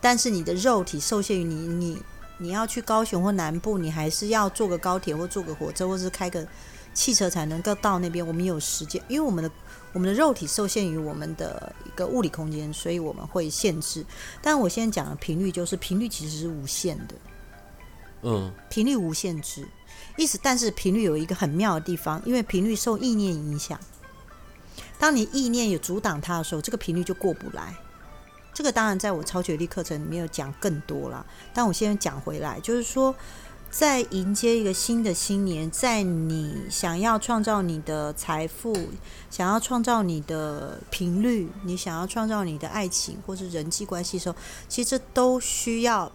但是你的肉体受限于你，你你要去高雄或南部，你还是要坐个高铁或坐个火车，或是开个汽车才能够到那边。我们有时间，因为我们的我们的肉体受限于我们的一个物理空间，所以我们会限制。但我现在讲的频率就是频率其实是无限的，嗯，频率无限制。意思，但是频率有一个很妙的地方，因为频率受意念影响。当你意念有阻挡它的时候，这个频率就过不来。这个当然在我超觉力课程里面有讲更多了，但我现在讲回来，就是说，在迎接一个新的新年，在你想要创造你的财富，想要创造你的频率，你想要创造你的爱情或是人际关系的时候，其实都需要。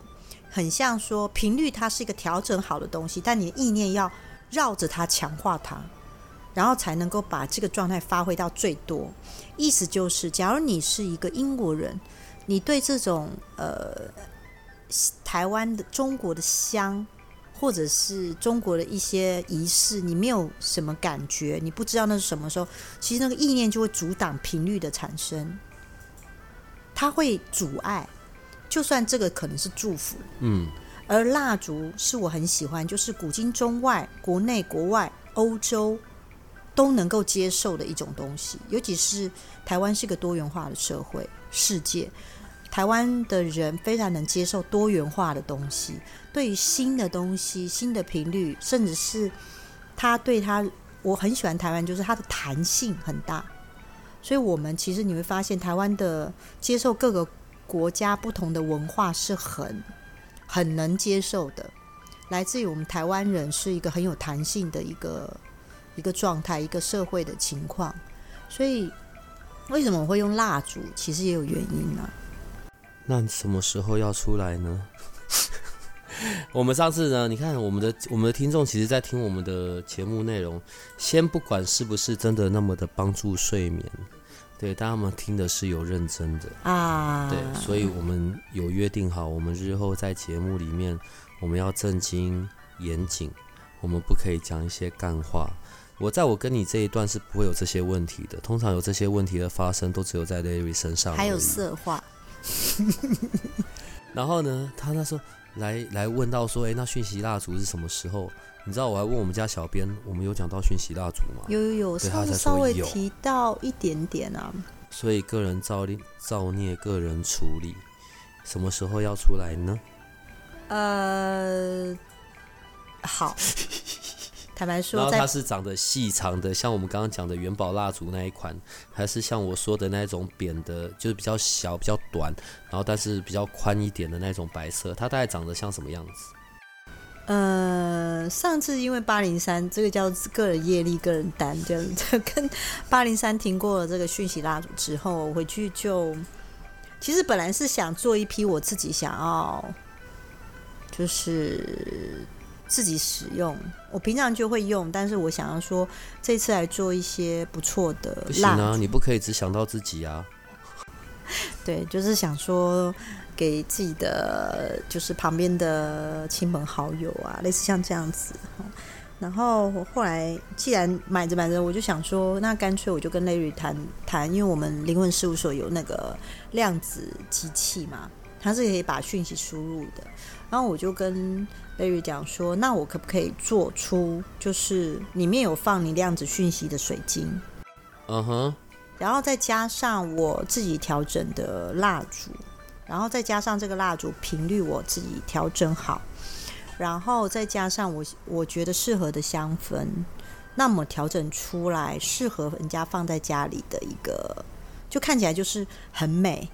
很像说频率，它是一个调整好的东西，但你的意念要绕着它强化它，然后才能够把这个状态发挥到最多。意思就是，假如你是一个英国人，你对这种呃台湾的中国的香，或者是中国的一些仪式，你没有什么感觉，你不知道那是什么时候，其实那个意念就会阻挡频率的产生，它会阻碍。就算这个可能是祝福，嗯，而蜡烛是我很喜欢，就是古今中外、国内国外、欧洲都能够接受的一种东西。尤其是台湾是个多元化的社会，世界台湾的人非常能接受多元化的东西。对于新的东西、新的频率，甚至是他对他，我很喜欢台湾，就是它的弹性很大。所以，我们其实你会发现，台湾的接受各个。国家不同的文化是很很能接受的，来自于我们台湾人是一个很有弹性的一个一个状态，一个社会的情况。所以为什么我会用蜡烛？其实也有原因啊。那你什么时候要出来呢？我们上次呢？你看我们的我们的听众，其实在听我们的节目内容，先不管是不是真的那么的帮助睡眠。对，但他们听的是有认真的啊，对，所以我们有约定好，我们日后在节目里面，我们要正经严谨，我们不可以讲一些干话。我在我跟你这一段是不会有这些问题的，通常有这些问题的发生，都只有在 Larry 身上。还有色话。然后呢，他那时候来来问到说，哎，那讯息蜡烛是什么时候？你知道我还问我们家小编，我们有讲到讯息蜡烛吗？有有有，稍稍微提到一点点啊。所以个人造孽造孽，个人处理，什么时候要出来呢？呃，好。坦白说，然后它是长得细长的，像我们刚刚讲的元宝蜡烛那一款，还是像我说的那种扁的，就是比较小、比较短，然后但是比较宽一点的那种白色，它大概长得像什么样子？呃，上次因为八零三这个叫个人业力、个人单，这样子 跟八零三停过了这个讯息蜡烛之后，回去就其实本来是想做一批我自己想要，就是自己使用，我平常就会用，但是我想要说这次来做一些不错的。不行啊，你不可以只想到自己啊。对，就是想说。给自己的就是旁边的亲朋好友啊，类似像这样子然后后来既然买着买着，我就想说，那干脆我就跟 Larry 谈谈，因为我们灵魂事务所有那个量子机器嘛，它是可以把讯息输入的。然后我就跟 Larry 讲说，那我可不可以做出就是里面有放你量子讯息的水晶？嗯哼，然后再加上我自己调整的蜡烛。然后再加上这个蜡烛频率，我自己调整好，然后再加上我我觉得适合的香氛，那么调整出来适合人家放在家里的一个，就看起来就是很美，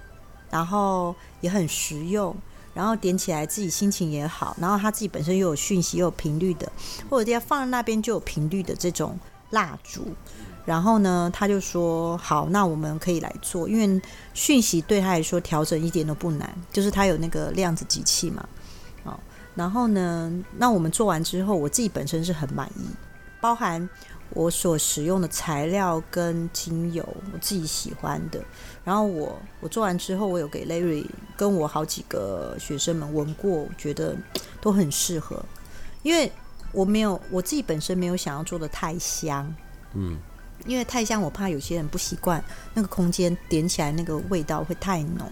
然后也很实用，然后点起来自己心情也好，然后它自己本身又有讯息又有频率的，或者要放在那边就有频率的这种蜡烛。然后呢，他就说好，那我们可以来做，因为讯息对他来说调整一点都不难，就是他有那个量子机器嘛，好，然后呢，那我们做完之后，我自己本身是很满意，包含我所使用的材料跟精油，我自己喜欢的。然后我我做完之后，我有给 Larry 跟我好几个学生们闻过，觉得都很适合，因为我没有我自己本身没有想要做的太香，嗯。因为太香，我怕有些人不习惯那个空间点起来那个味道会太浓。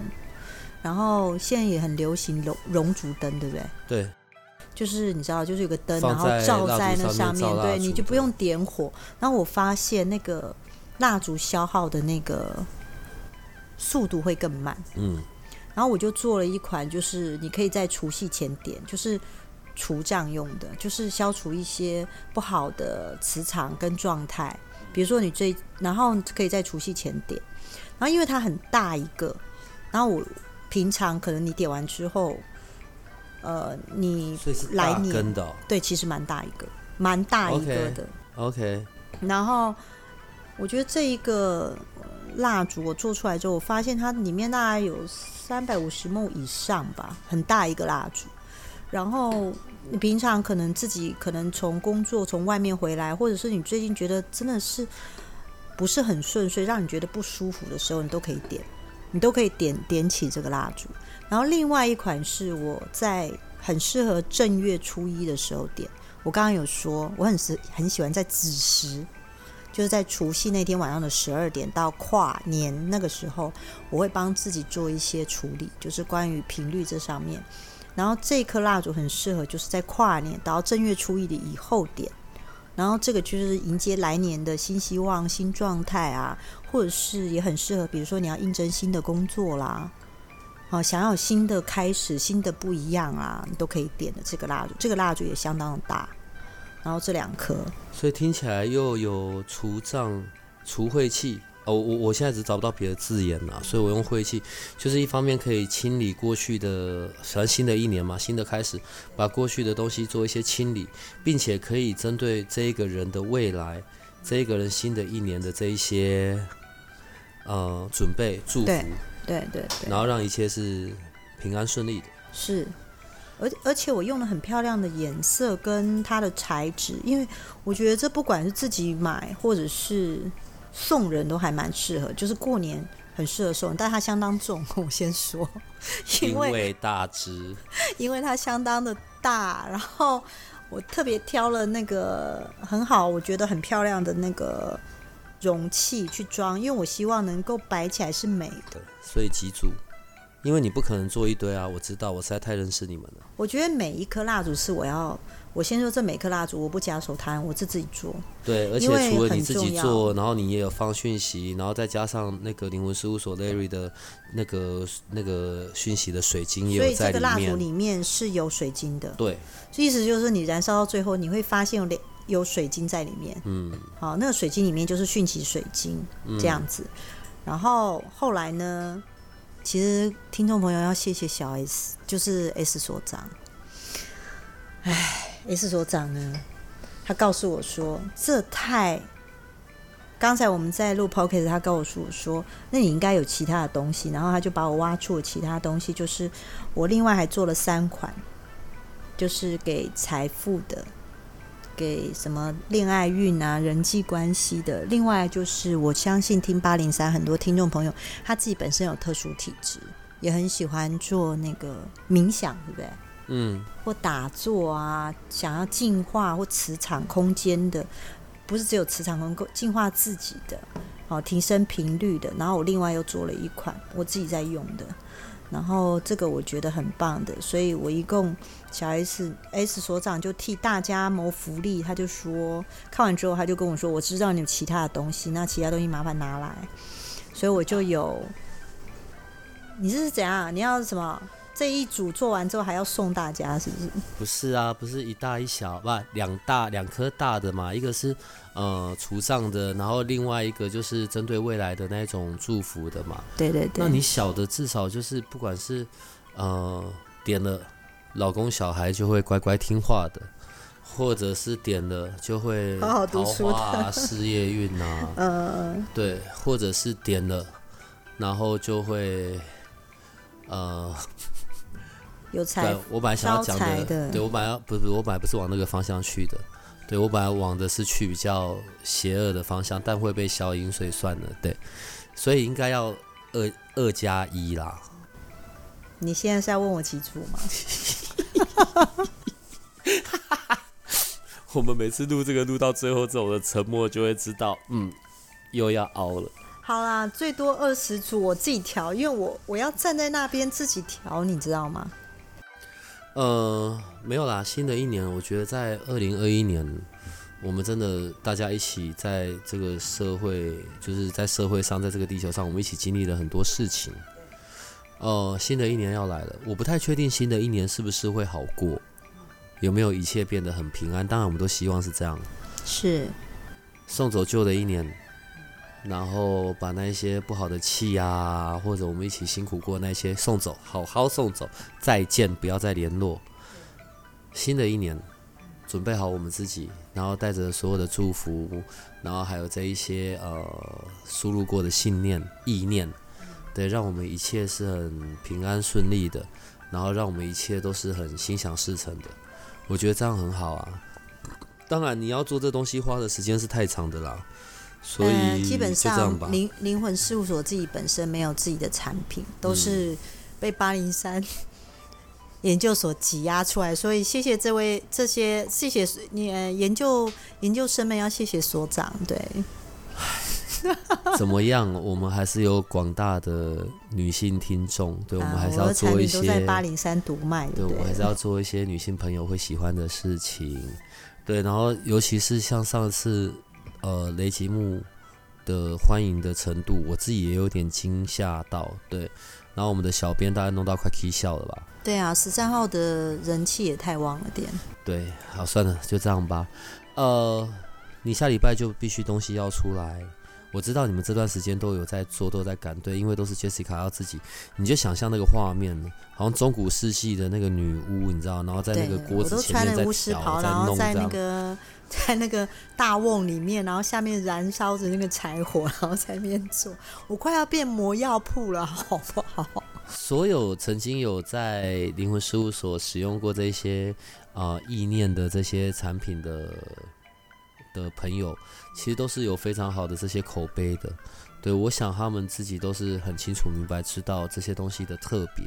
然后现在也很流行熔熔烛灯，对不对？对，就是你知道，就是有个灯，然后照在那上面，对，你就不用点火。然后我发现那个蜡烛消耗的那个速度会更慢。嗯。然后我就做了一款，就是你可以在除夕前点，就是除障用的，就是消除一些不好的磁场跟状态。比如说你最，然后可以在除夕前点，然后因为它很大一个，然后我平常可能你点完之后，呃，你来年对，其实蛮大一个，蛮大一个的。OK。然后我觉得这一个蜡烛我做出来之后，我发现它里面大概有三百五十目以上吧，很大一个蜡烛，然后。你平常可能自己可能从工作从外面回来，或者是你最近觉得真的是不是很顺遂，让你觉得不舒服的时候，你都可以点，你都可以点点起这个蜡烛。然后另外一款是我在很适合正月初一的时候点。我刚刚有说我很喜很喜欢在子时，就是在除夕那天晚上的十二点到跨年那个时候，我会帮自己做一些处理，就是关于频率这上面。然后这颗蜡烛很适合，就是在跨年到正月初一的以后点。然后这个就是迎接来年的新希望、新状态啊，或者是也很适合，比如说你要应征新的工作啦，好想要新的开始、新的不一样啊，你都可以点的这个蜡烛。这个蜡烛也相当的大。然后这两颗，所以听起来又有除障、除晦气。哦，我我现在只找不到别的字眼了，所以我用晦气，就是一方面可以清理过去的，反正新的一年嘛，新的开始，把过去的东西做一些清理，并且可以针对这一个人的未来，这一个人新的一年的这一些，呃，准备祝福，对对对，然后让一切是平安顺利的。是，而而且我用了很漂亮的颜色跟它的材质，因为我觉得这不管是自己买或者是。送人都还蛮适合，就是过年很适合送，但它相当重。我先说，因为大只，因为它相当的大，然后我特别挑了那个很好，我觉得很漂亮的那个容器去装，因为我希望能够摆起来是美的。所以几组，因为你不可能做一堆啊，我知道，我实在太认识你们了。我觉得每一颗蜡烛是我要。我先说这每颗蜡烛，我不加手摊，我是自己做。对，而且除了你自己做，然后你也有放讯息，然后再加上那个灵魂事务所 Larry 的那个那个讯息的水晶也有在里面。所以这个蜡烛里面是有水晶的。对，意思就是你燃烧到最后，你会发现有有水晶在里面。嗯，好，那个水晶里面就是讯息水晶这样子。然后后来呢，其实听众朋友要谢谢小 S，就是 S 所长。唉。S 所长呢？他告诉我说：“这太……刚才我们在录 p o c k e t 他告诉我说，那你应该有其他的东西。然后他就把我挖出了其他东西，就是我另外还做了三款，就是给财富的，给什么恋爱运啊、人际关系的。另外就是我相信听八零三很多听众朋友，他自己本身有特殊体质，也很喜欢做那个冥想，对不对？”嗯，或打坐啊，想要净化或磁场空间的，不是只有磁场能够净化自己的，哦，提升频率的。然后我另外又做了一款我自己在用的，然后这个我觉得很棒的，所以我一共小 S S 所长就替大家谋福利，他就说看完之后他就跟我说，我知道你有其他的东西，那其他东西麻烦拿来，所以我就有，你这是怎样？你要什么？这一组做完之后还要送大家，是不是？不是啊，不是一大一小，不两大两颗大的嘛？一个是呃除障的，然后另外一个就是针对未来的那种祝福的嘛。对对对。那你小的至少就是不管是呃点了，老公小孩就会乖乖听话的，或者是点了就会好好读书的事业运啊。嗯。对，或者是点了，然后就会呃。有财，我本来想要讲的，对我本来不是我本来不是往那个方向去的，对我本来往的是去比较邪恶的方向，但会被消音，所以算了，对，所以应该要二二加一啦。你现在是要问我几组吗？我们每次录这个录到最后，这种的沉默就会知道，嗯，又要熬了。好啦，最多二十组，我自己调，因为我我要站在那边自己调，你知道吗？呃，没有啦。新的一年，我觉得在二零二一年，我们真的大家一起在这个社会，就是在社会上，在这个地球上，我们一起经历了很多事情。呃，新的一年要来了，我不太确定新的一年是不是会好过，有没有一切变得很平安？当然，我们都希望是这样。是送走旧的一年。然后把那些不好的气啊，或者我们一起辛苦过那些送走，好好送走，再见，不要再联络。新的一年，准备好我们自己，然后带着所有的祝福，然后还有这一些呃输入过的信念、意念，对，让我们一切是很平安顺利的，然后让我们一切都是很心想事成的。我觉得这样很好啊。当然，你要做这东西花的时间是太长的啦。所以基本上灵灵魂事务所自己本身没有自己的产品，都是被八零三 研究所挤压出来。所以谢谢这位这些谢谢你研究研究生们要谢谢所长。对，怎么样？我们还是有广大的女性听众，对我们还是要做一些在八零三独卖。对，我们还是要做一些女性朋友会喜欢的事情。对，然后尤其是像上次。呃，雷吉木的欢迎的程度，我自己也有点惊吓到。对，然后我们的小编大概弄到快 k 笑了吧？对啊，十三号的人气也太旺了点。对，好，算了，就这样吧。呃，你下礼拜就必须东西要出来，我知道你们这段时间都有在做，都在赶队，因为都是 Jessica 要自己，你就想象那个画面，好像中古世纪的那个女巫，你知道，然后在那个锅子前面在调，在弄在那个 在那个大瓮里面，然后下面燃烧着那个柴火，然后在那边做，我快要变魔药铺了，好不好？所有曾经有在灵魂事务所使用过这些啊意念的这些产品的。的朋友，其实都是有非常好的这些口碑的。对我想，他们自己都是很清楚明白，知道这些东西的特别。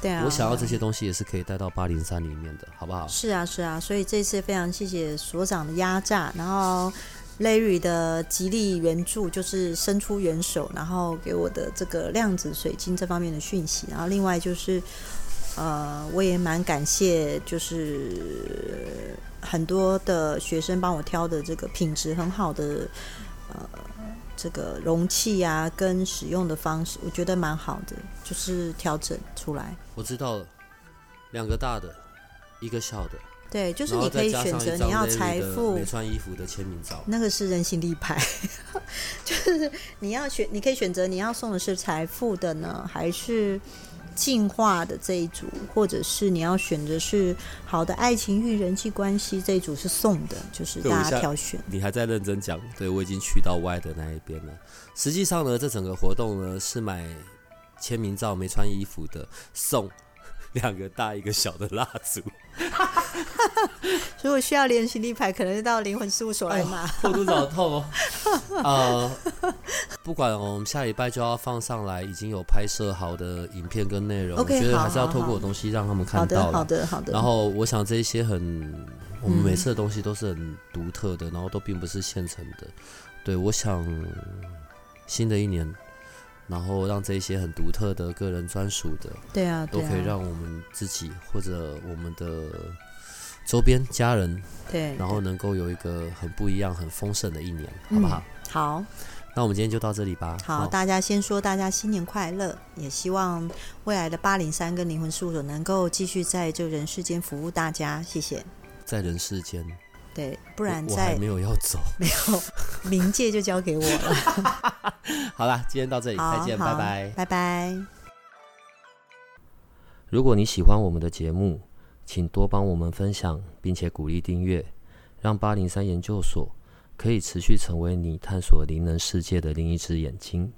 对啊，我想要这些东西也是可以带到八零三里面的，好不好？是啊，是啊。所以这次非常谢谢所长的压榨，然后 Larry 的极力援助，就是伸出援手，然后给我的这个量子水晶这方面的讯息。然后另外就是，呃，我也蛮感谢，就是。很多的学生帮我挑的这个品质很好的呃这个容器啊，跟使用的方式，我觉得蛮好的，就是调整出来。我知道了，两个大的，一个小的。对，就是你可以选择你要财富没穿衣服的签名照，那个是人形立牌，就是你要选，你可以选择你要送的是财富的呢，还是？进化的这一组，或者是你要选择是好的爱情与、人际关系这一组是送的，就是大家挑选。你还在认真讲？对我已经去到 Y 的那一边了。实际上呢，这整个活动呢是买签名照没穿衣服的送。两个大一个小的蜡烛，如果需要连行李牌，可能就到灵魂事务所来拿。我肚好痛哦！呃，不管我们下礼拜就要放上来，已经有拍摄好的影片跟内容，我觉得还是要透过东西让他们看到。好的，好的。然后我想这一些很，我们每次的东西都是很独特的，然后都并不是现成的。对，我想新的一年。然后让这些很独特的个人专属的，对啊，都可以让我们自己或者我们的周边家人，对，然后能够有一个很不一样、很丰盛的一年，好不好？好，那我们今天就到这里吧。好，大家先说大家新年快乐，也希望未来的八零三跟灵魂事务所能够继续在这人世间服务大家，谢谢。在人世间。对，不然在没有要走，没有冥界就交给我了。好了，今天到这里，再见，拜拜，拜拜。如果你喜欢我们的节目，请多帮我们分享，并且鼓励订阅，让八零三研究所可以持续成为你探索灵能世界的另一只眼睛。